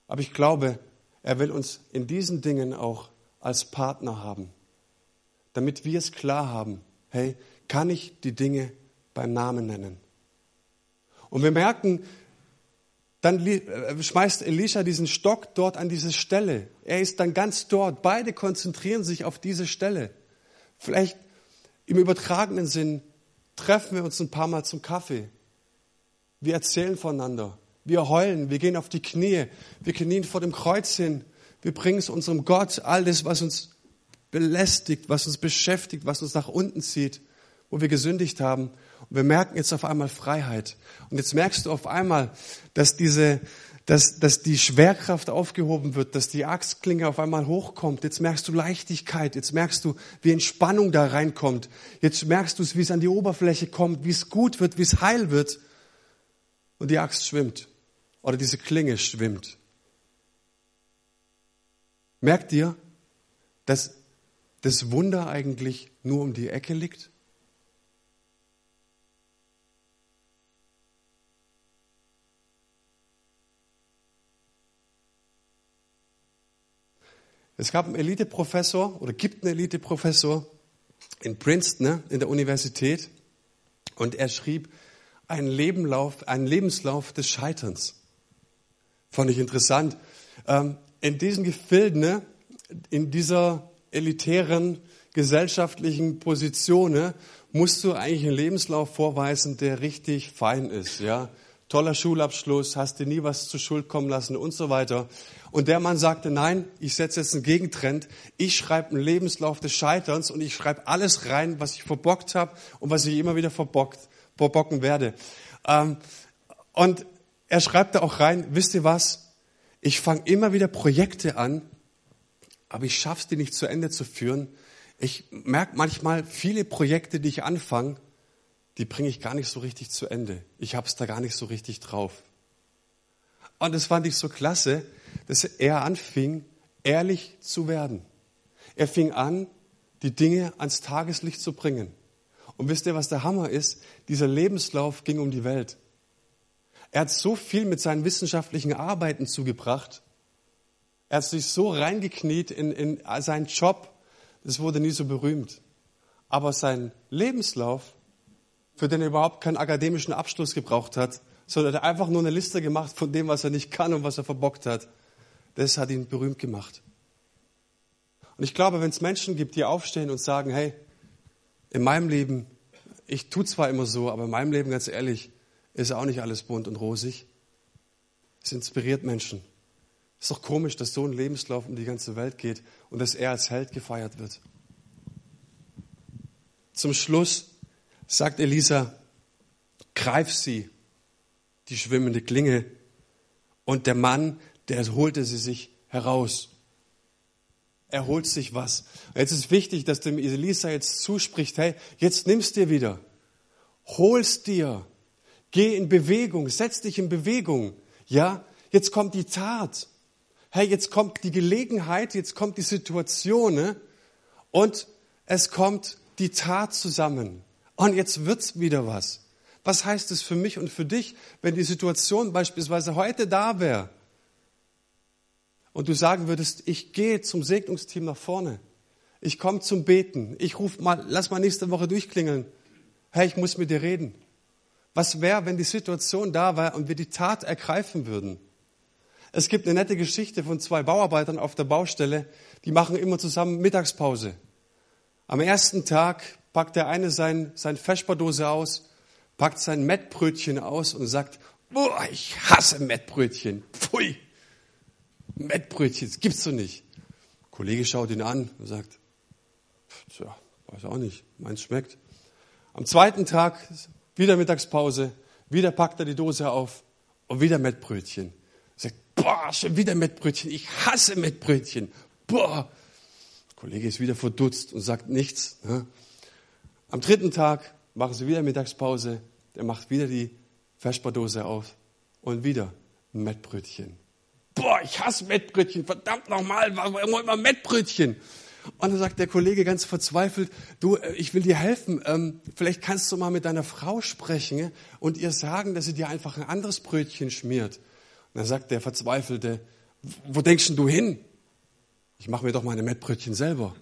Aber ich glaube, er will uns in diesen Dingen auch als Partner haben, damit wir es klar haben, hey, kann ich die Dinge beim Namen nennen? Und wir merken, dann äh, schmeißt Elisha diesen Stock dort an diese Stelle. Er ist dann ganz dort. Beide konzentrieren sich auf diese Stelle. Vielleicht im übertragenen Sinn treffen wir uns ein paar Mal zum Kaffee. Wir erzählen voneinander. Wir heulen. Wir gehen auf die Knie. Wir knien vor dem Kreuz hin. Wir bringen es unserem Gott. All das, was uns belästigt, was uns beschäftigt, was uns nach unten zieht, wo wir gesündigt haben. Und wir merken jetzt auf einmal Freiheit. Und jetzt merkst du auf einmal, dass diese, dass, dass die Schwerkraft aufgehoben wird, dass die Axtklinge auf einmal hochkommt. Jetzt merkst du Leichtigkeit. Jetzt merkst du, wie Entspannung da reinkommt. Jetzt merkst du es, wie es an die Oberfläche kommt, wie es gut wird, wie es heil wird. Und die Axt schwimmt. Oder diese Klinge schwimmt. Merkt ihr, dass das Wunder eigentlich nur um die Ecke liegt? Es gab einen Eliteprofessor oder gibt einen Eliteprofessor in Princeton, ne, in der Universität, und er schrieb einen, Lebenlauf, einen Lebenslauf des Scheiterns. Fand ich interessant. Ähm, in diesen Gefilden, ne, in dieser elitären gesellschaftlichen Position, ne, musst du eigentlich einen Lebenslauf vorweisen, der richtig fein ist, ja. Toller Schulabschluss, hast dir nie was zur Schuld kommen lassen und so weiter. Und der Mann sagte, nein, ich setze jetzt einen Gegentrend. Ich schreibe einen Lebenslauf des Scheiterns und ich schreibe alles rein, was ich verbockt habe und was ich immer wieder verbockt, verbocken werde. Ähm, und er schreibt da auch rein, wisst ihr was? Ich fange immer wieder Projekte an, aber ich schaffe es, die nicht zu Ende zu führen. Ich merke manchmal, viele Projekte, die ich anfange, die bringe ich gar nicht so richtig zu Ende. Ich habe es da gar nicht so richtig drauf. Und das fand ich so klasse, dass er anfing, ehrlich zu werden. Er fing an, die Dinge ans Tageslicht zu bringen. Und wisst ihr, was der Hammer ist? Dieser Lebenslauf ging um die Welt. Er hat so viel mit seinen wissenschaftlichen Arbeiten zugebracht. Er hat sich so reingekniet in, in seinen Job, das wurde nie so berühmt. Aber sein Lebenslauf, für den er überhaupt keinen akademischen Abschluss gebraucht hat, sondern er hat einfach nur eine Liste gemacht von dem, was er nicht kann und was er verbockt hat, das hat ihn berühmt gemacht. Und ich glaube, wenn es Menschen gibt, die aufstehen und sagen, hey, in meinem Leben, ich tue zwar immer so, aber in meinem Leben, ganz ehrlich, ist auch nicht alles bunt und rosig. Es inspiriert Menschen. Ist doch komisch, dass so ein Lebenslauf um die ganze Welt geht und dass er als Held gefeiert wird. Zum Schluss sagt Elisa, greif sie, die schwimmende Klinge. Und der Mann der holte sie sich heraus. Er holt sich was. Jetzt ist wichtig, dass dem Elisa jetzt zuspricht, hey, jetzt nimmst dir wieder. Holst dir. Geh in Bewegung. Setz dich in Bewegung. Ja, jetzt kommt die Tat. Hey, jetzt kommt die Gelegenheit, jetzt kommt die Situation ne? und es kommt die Tat zusammen. Und jetzt wird's wieder was. Was heißt es für mich und für dich, wenn die Situation beispielsweise heute da wäre und du sagen würdest, ich gehe zum Segnungsteam nach vorne, ich komme zum Beten, ich rufe mal, lass mal nächste Woche durchklingeln, hey, ich muss mit dir reden. Was wäre, wenn die Situation da war und wir die Tat ergreifen würden? Es gibt eine nette Geschichte von zwei Bauarbeitern auf der Baustelle, die machen immer zusammen Mittagspause. Am ersten Tag packt der eine sein, sein Feschberdose aus, packt sein Mettbrötchen aus und sagt, boah, ich hasse Mettbrötchen. Pfui, Mettbrötchen, das gibt's doch nicht. Der Kollege schaut ihn an und sagt, tja, weiß auch nicht, meins schmeckt. Am zweiten Tag wieder Mittagspause, wieder packt er die Dose auf und wieder Mettbrötchen. Er sagt, boah, schon wieder Mettbrötchen, ich hasse Mettbrötchen. Boah. Der Kollege ist wieder verdutzt und sagt nichts. Ne? Am dritten Tag machen sie wieder Mittagspause, der macht wieder die Vesperdose auf und wieder ein Mettbrötchen. Boah, ich hasse Mettbrötchen, verdammt nochmal, warum immer Mettbrötchen? Und dann sagt der Kollege ganz verzweifelt, du, äh, ich will dir helfen, ähm, vielleicht kannst du mal mit deiner Frau sprechen und ihr sagen, dass sie dir einfach ein anderes Brötchen schmiert. Und dann sagt der Verzweifelte, wo denkst du hin? Ich mache mir doch meine Mettbrötchen selber.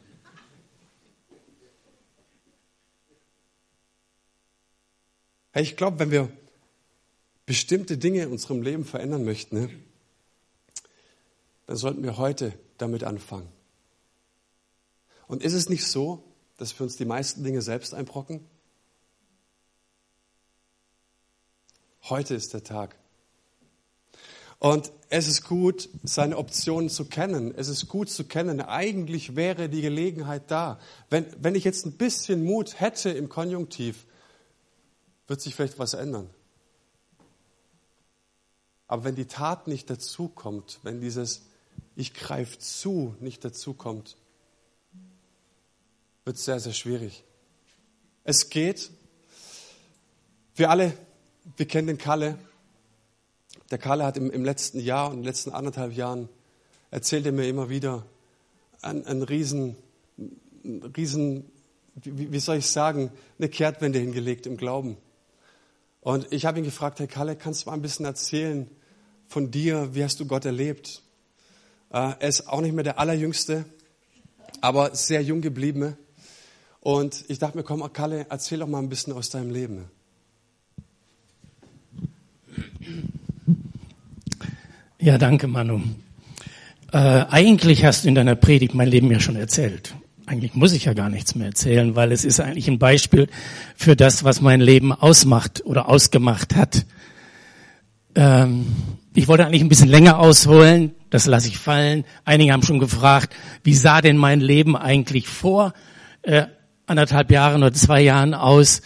Hey, ich glaube, wenn wir bestimmte Dinge in unserem Leben verändern möchten, ne, dann sollten wir heute damit anfangen. Und ist es nicht so, dass wir uns die meisten Dinge selbst einbrocken? Heute ist der Tag. Und es ist gut, seine Optionen zu kennen. Es ist gut zu kennen. Eigentlich wäre die Gelegenheit da. Wenn, wenn ich jetzt ein bisschen Mut hätte im Konjunktiv, wird sich vielleicht was ändern. Aber wenn die Tat nicht dazukommt, wenn dieses Ich greife zu nicht dazukommt, wird es sehr, sehr schwierig. Es geht. Wir alle, wir kennen den Kalle. Der Kalle hat im, im letzten Jahr und in den letzten anderthalb Jahren erzählt er mir immer wieder ein, ein riesen, ein riesen, wie, wie soll ich sagen, eine Kehrtwende hingelegt im Glauben. Und ich habe ihn gefragt, Herr Kalle, kannst du mal ein bisschen erzählen von dir, wie hast du Gott erlebt? Äh, er ist auch nicht mehr der Allerjüngste, aber sehr jung geblieben. Und ich dachte mir, komm, Kalle, erzähl doch mal ein bisschen aus deinem Leben. Ja, danke, Manu. Äh, eigentlich hast du in deiner Predigt mein Leben ja schon erzählt. Eigentlich muss ich ja gar nichts mehr erzählen, weil es ist eigentlich ein Beispiel für das, was mein Leben ausmacht oder ausgemacht hat. Ähm, ich wollte eigentlich ein bisschen länger ausholen, das lasse ich fallen. Einige haben schon gefragt, wie sah denn mein Leben eigentlich vor? Äh, anderthalb Jahren oder zwei Jahren aus.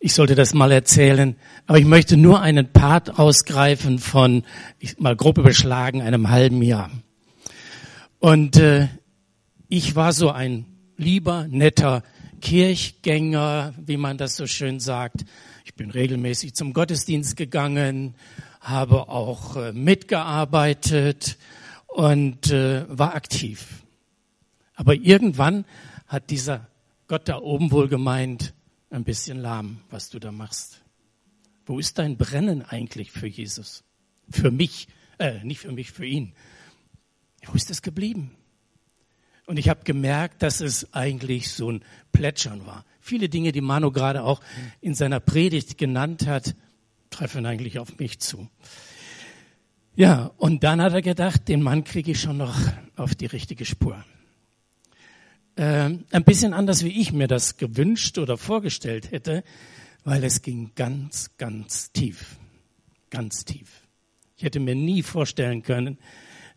Ich sollte das mal erzählen. Aber ich möchte nur einen Part ausgreifen von, ich mal grob überschlagen, einem halben Jahr. Und äh, ich war so ein lieber, netter Kirchgänger, wie man das so schön sagt. Ich bin regelmäßig zum Gottesdienst gegangen, habe auch äh, mitgearbeitet und äh, war aktiv. Aber irgendwann hat dieser Gott da oben wohl gemeint, ein bisschen lahm, was du da machst. Wo ist dein Brennen eigentlich für Jesus? Für mich, äh, nicht für mich, für ihn. Wo ist es geblieben? Und ich habe gemerkt, dass es eigentlich so ein Plätschern war. Viele Dinge, die Manu gerade auch in seiner Predigt genannt hat, treffen eigentlich auf mich zu. Ja, und dann hat er gedacht, den Mann kriege ich schon noch auf die richtige Spur äh, ein bisschen anders, wie ich mir das gewünscht oder vorgestellt hätte, weil es ging ganz, ganz tief. Ganz tief. Ich hätte mir nie vorstellen können,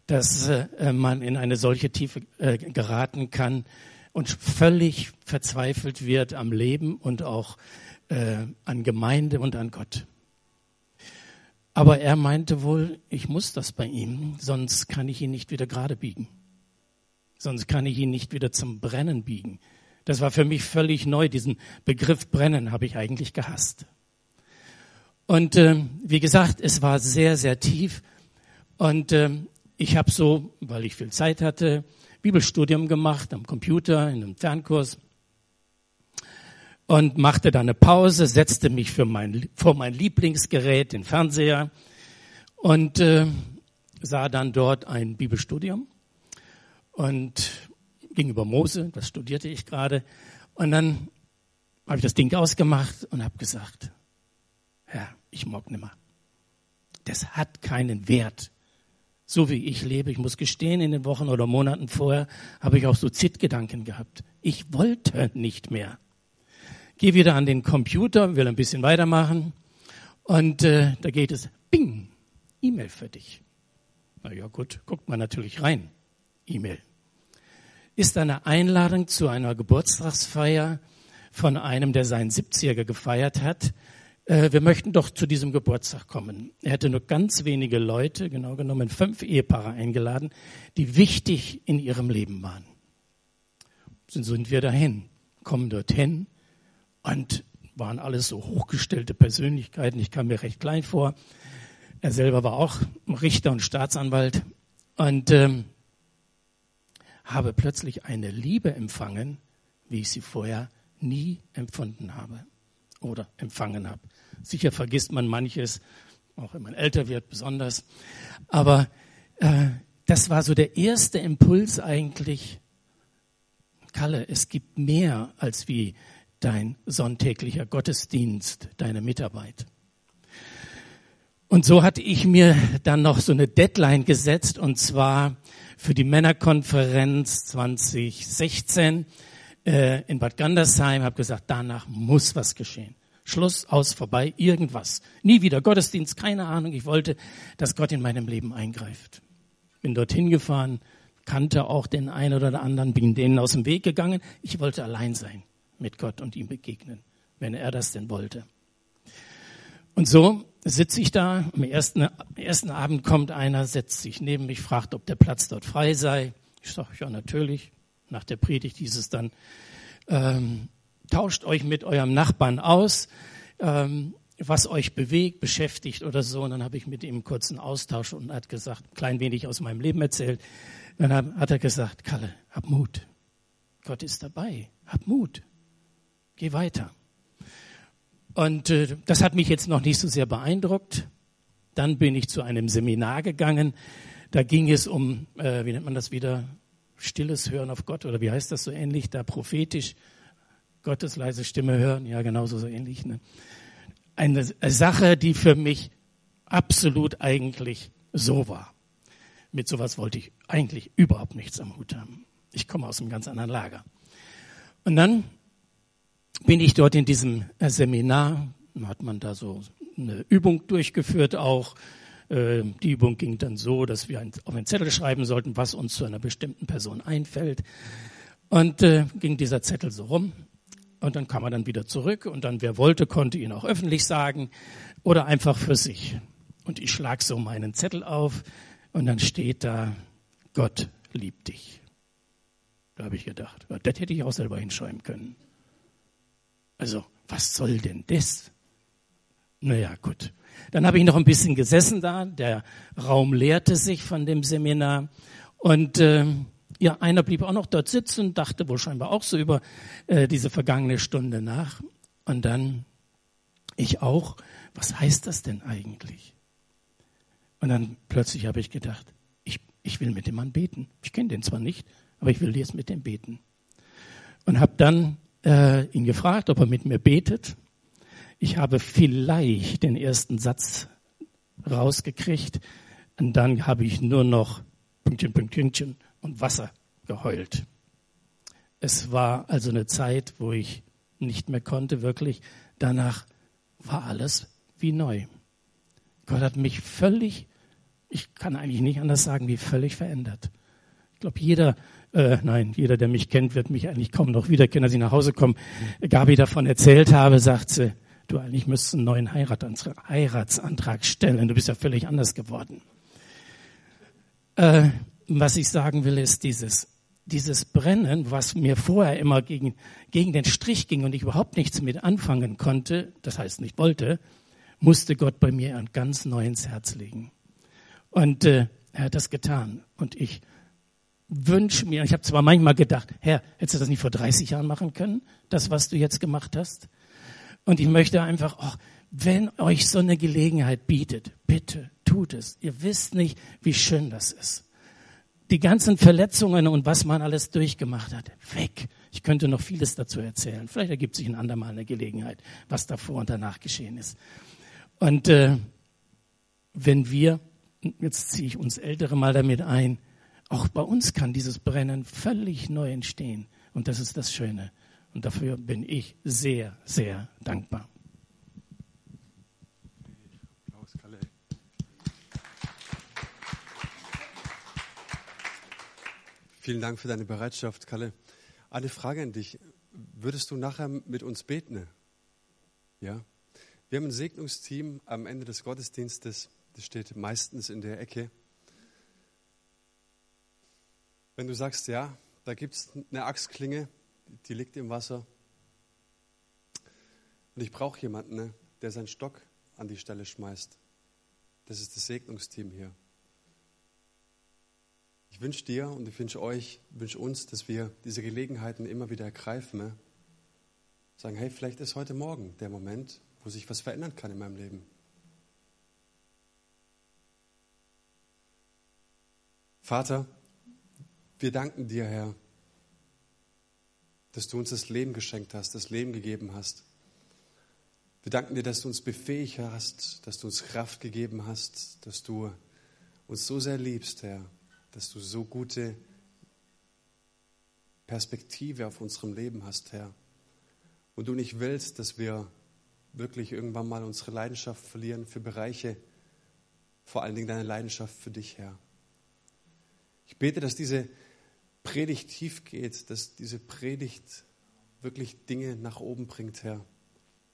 dass äh, man in eine solche Tiefe äh, geraten kann und völlig verzweifelt wird am Leben und auch äh, an Gemeinde und an Gott. Aber er meinte wohl, ich muss das bei ihm, sonst kann ich ihn nicht wieder gerade biegen sonst kann ich ihn nicht wieder zum Brennen biegen. Das war für mich völlig neu. Diesen Begriff Brennen habe ich eigentlich gehasst. Und äh, wie gesagt, es war sehr, sehr tief. Und äh, ich habe so, weil ich viel Zeit hatte, Bibelstudium gemacht am Computer, in einem Fernkurs. und machte dann eine Pause, setzte mich für mein, vor mein Lieblingsgerät, den Fernseher, und äh, sah dann dort ein Bibelstudium und ging über Mose, das studierte ich gerade. Und dann habe ich das Ding ausgemacht und habe gesagt, Herr, ich mag nimmer. Das hat keinen Wert. So wie ich lebe, ich muss gestehen, in den Wochen oder Monaten vorher habe ich auch so Zitgedanken gehabt. Ich wollte nicht mehr. Geh wieder an den Computer, will ein bisschen weitermachen und äh, da geht es, bing, E-Mail für dich. Na ja, gut, guckt man natürlich rein. E-Mail. Ist eine Einladung zu einer Geburtstagsfeier von einem, der seinen 70er gefeiert hat. Äh, wir möchten doch zu diesem Geburtstag kommen. Er hätte nur ganz wenige Leute, genau genommen fünf Ehepaare eingeladen, die wichtig in ihrem Leben waren. So sind wir dahin, kommen dorthin und waren alles so hochgestellte Persönlichkeiten. Ich kam mir recht klein vor. Er selber war auch Richter und Staatsanwalt und ähm, habe plötzlich eine Liebe empfangen, wie ich sie vorher nie empfunden habe oder empfangen habe. Sicher vergisst man manches, auch wenn man älter wird besonders. Aber äh, das war so der erste Impuls eigentlich. Kalle, es gibt mehr als wie dein sonntäglicher Gottesdienst, deine Mitarbeit. Und so hatte ich mir dann noch so eine Deadline gesetzt, und zwar für die Männerkonferenz 2016 äh, in Bad Gandersheim, habe gesagt, danach muss was geschehen. Schluss, aus, vorbei, irgendwas. Nie wieder Gottesdienst, keine Ahnung. Ich wollte, dass Gott in meinem Leben eingreift. Bin dorthin gefahren, kannte auch den einen oder anderen, bin denen aus dem Weg gegangen. Ich wollte allein sein mit Gott und ihm begegnen, wenn er das denn wollte. Und so sitze ich da. Am ersten, am ersten Abend kommt einer, setzt sich neben mich, fragt, ob der Platz dort frei sei. Ich sage, ja, natürlich. Nach der Predigt hieß es dann, ähm, tauscht euch mit eurem Nachbarn aus, ähm, was euch bewegt, beschäftigt oder so. Und dann habe ich mit ihm einen kurzen Austausch und hat gesagt, ein klein wenig aus meinem Leben erzählt. Dann hat er gesagt, Kalle, hab Mut. Gott ist dabei. Hab Mut. Geh weiter. Und äh, das hat mich jetzt noch nicht so sehr beeindruckt. Dann bin ich zu einem Seminar gegangen. Da ging es um, äh, wie nennt man das wieder, stilles Hören auf Gott oder wie heißt das so ähnlich, da prophetisch Gottes leise Stimme hören, ja genauso so ähnlich. Ne? Eine Sache, die für mich absolut eigentlich so war. Mit sowas wollte ich eigentlich überhaupt nichts am Hut haben. Ich komme aus einem ganz anderen Lager. Und dann bin ich dort in diesem äh, Seminar, hat man da so eine Übung durchgeführt auch. Äh, die Übung ging dann so, dass wir auf einen Zettel schreiben sollten, was uns zu einer bestimmten Person einfällt. Und äh, ging dieser Zettel so rum. Und dann kam er dann wieder zurück und dann, wer wollte, konnte ihn auch öffentlich sagen oder einfach für sich. Und ich schlag so meinen Zettel auf und dann steht da, Gott liebt dich. Da habe ich gedacht, das hätte ich auch selber hinschreiben können. Also, was soll denn das? Naja, gut. Dann habe ich noch ein bisschen gesessen da. Der Raum leerte sich von dem Seminar. Und äh, ja, einer blieb auch noch dort sitzen, dachte wohl scheinbar auch so über äh, diese vergangene Stunde nach. Und dann ich auch. Was heißt das denn eigentlich? Und dann plötzlich habe ich gedacht, ich, ich will mit dem Mann beten. Ich kenne den zwar nicht, aber ich will jetzt mit dem beten. Und habe dann äh, ihn gefragt, ob er mit mir betet. Ich habe vielleicht den ersten Satz rausgekriegt und dann habe ich nur noch Pünktchen, Pünktchen und Wasser geheult. Es war also eine Zeit, wo ich nicht mehr konnte, wirklich. Danach war alles wie neu. Gott hat mich völlig, ich kann eigentlich nicht anders sagen, wie völlig verändert. Ich glaube, jeder äh, nein, jeder, der mich kennt, wird mich eigentlich kaum noch wiederkennen, als ich nach Hause komme. Gabi davon erzählt habe, sagt sie, du eigentlich müsstest einen neuen Heiratsantrag, stellen. Du bist ja völlig anders geworden. Äh, was ich sagen will, ist dieses, dieses Brennen, was mir vorher immer gegen, gegen den Strich ging und ich überhaupt nichts mit anfangen konnte, das heißt nicht wollte, musste Gott bei mir ein ganz neues Herz legen. Und äh, er hat das getan. Und ich wünsche mir, ich habe zwar manchmal gedacht, Herr, hättest du das nicht vor 30 Jahren machen können, das, was du jetzt gemacht hast? Und ich möchte einfach, oh, wenn euch so eine Gelegenheit bietet, bitte tut es. Ihr wisst nicht, wie schön das ist. Die ganzen Verletzungen und was man alles durchgemacht hat, weg. Ich könnte noch vieles dazu erzählen. Vielleicht ergibt sich ein andermal eine Gelegenheit, was davor und danach geschehen ist. Und äh, wenn wir, jetzt ziehe ich uns Ältere mal damit ein, auch bei uns kann dieses Brennen völlig neu entstehen. Und das ist das Schöne. Und dafür bin ich sehr, sehr dankbar. Vielen Dank für deine Bereitschaft, Kalle. Eine Frage an dich. Würdest du nachher mit uns beten? Ja? Wir haben ein Segnungsteam am Ende des Gottesdienstes. Das steht meistens in der Ecke. Wenn du sagst, ja, da gibt es eine Achsklinge, die liegt im Wasser. Und ich brauche jemanden, ne, der seinen Stock an die Stelle schmeißt. Das ist das Segnungsteam hier. Ich wünsche dir und ich wünsche euch, wünsche uns, dass wir diese Gelegenheiten immer wieder ergreifen. Sagen, hey, vielleicht ist heute Morgen der Moment, wo sich was verändern kann in meinem Leben. Vater, wir danken dir, Herr, dass du uns das Leben geschenkt hast, das Leben gegeben hast. Wir danken dir, dass du uns befähigt hast, dass du uns Kraft gegeben hast, dass du uns so sehr liebst, Herr, dass du so gute Perspektive auf unserem Leben hast, Herr. Und du nicht willst, dass wir wirklich irgendwann mal unsere Leidenschaft verlieren für Bereiche, vor allen Dingen deine Leidenschaft für dich, Herr. Ich bete, dass diese Predigt tief geht, dass diese Predigt wirklich Dinge nach oben bringt, Herr.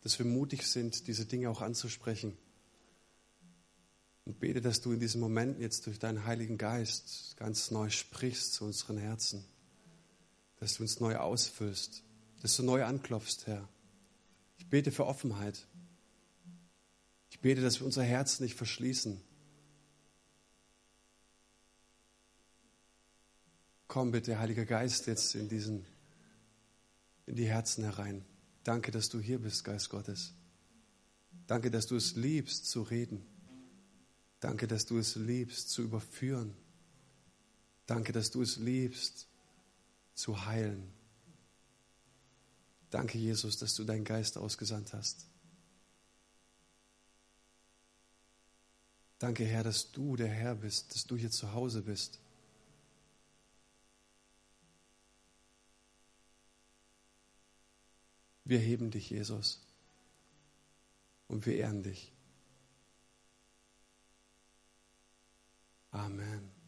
Dass wir mutig sind, diese Dinge auch anzusprechen. Und bete, dass du in diesem Moment jetzt durch deinen Heiligen Geist ganz neu sprichst zu unseren Herzen. Dass du uns neu ausfüllst, dass du neu anklopfst, Herr. Ich bete für Offenheit. Ich bete, dass wir unser Herz nicht verschließen, Komm bitte, Heiliger Geist, jetzt in diesen, in die Herzen herein. Danke, dass du hier bist, Geist Gottes. Danke, dass du es liebst zu reden. Danke, dass du es liebst zu überführen. Danke, dass du es liebst zu heilen. Danke, Jesus, dass du deinen Geist ausgesandt hast. Danke, Herr, dass du der Herr bist, dass du hier zu Hause bist. Wir heben dich, Jesus, und wir ehren dich. Amen.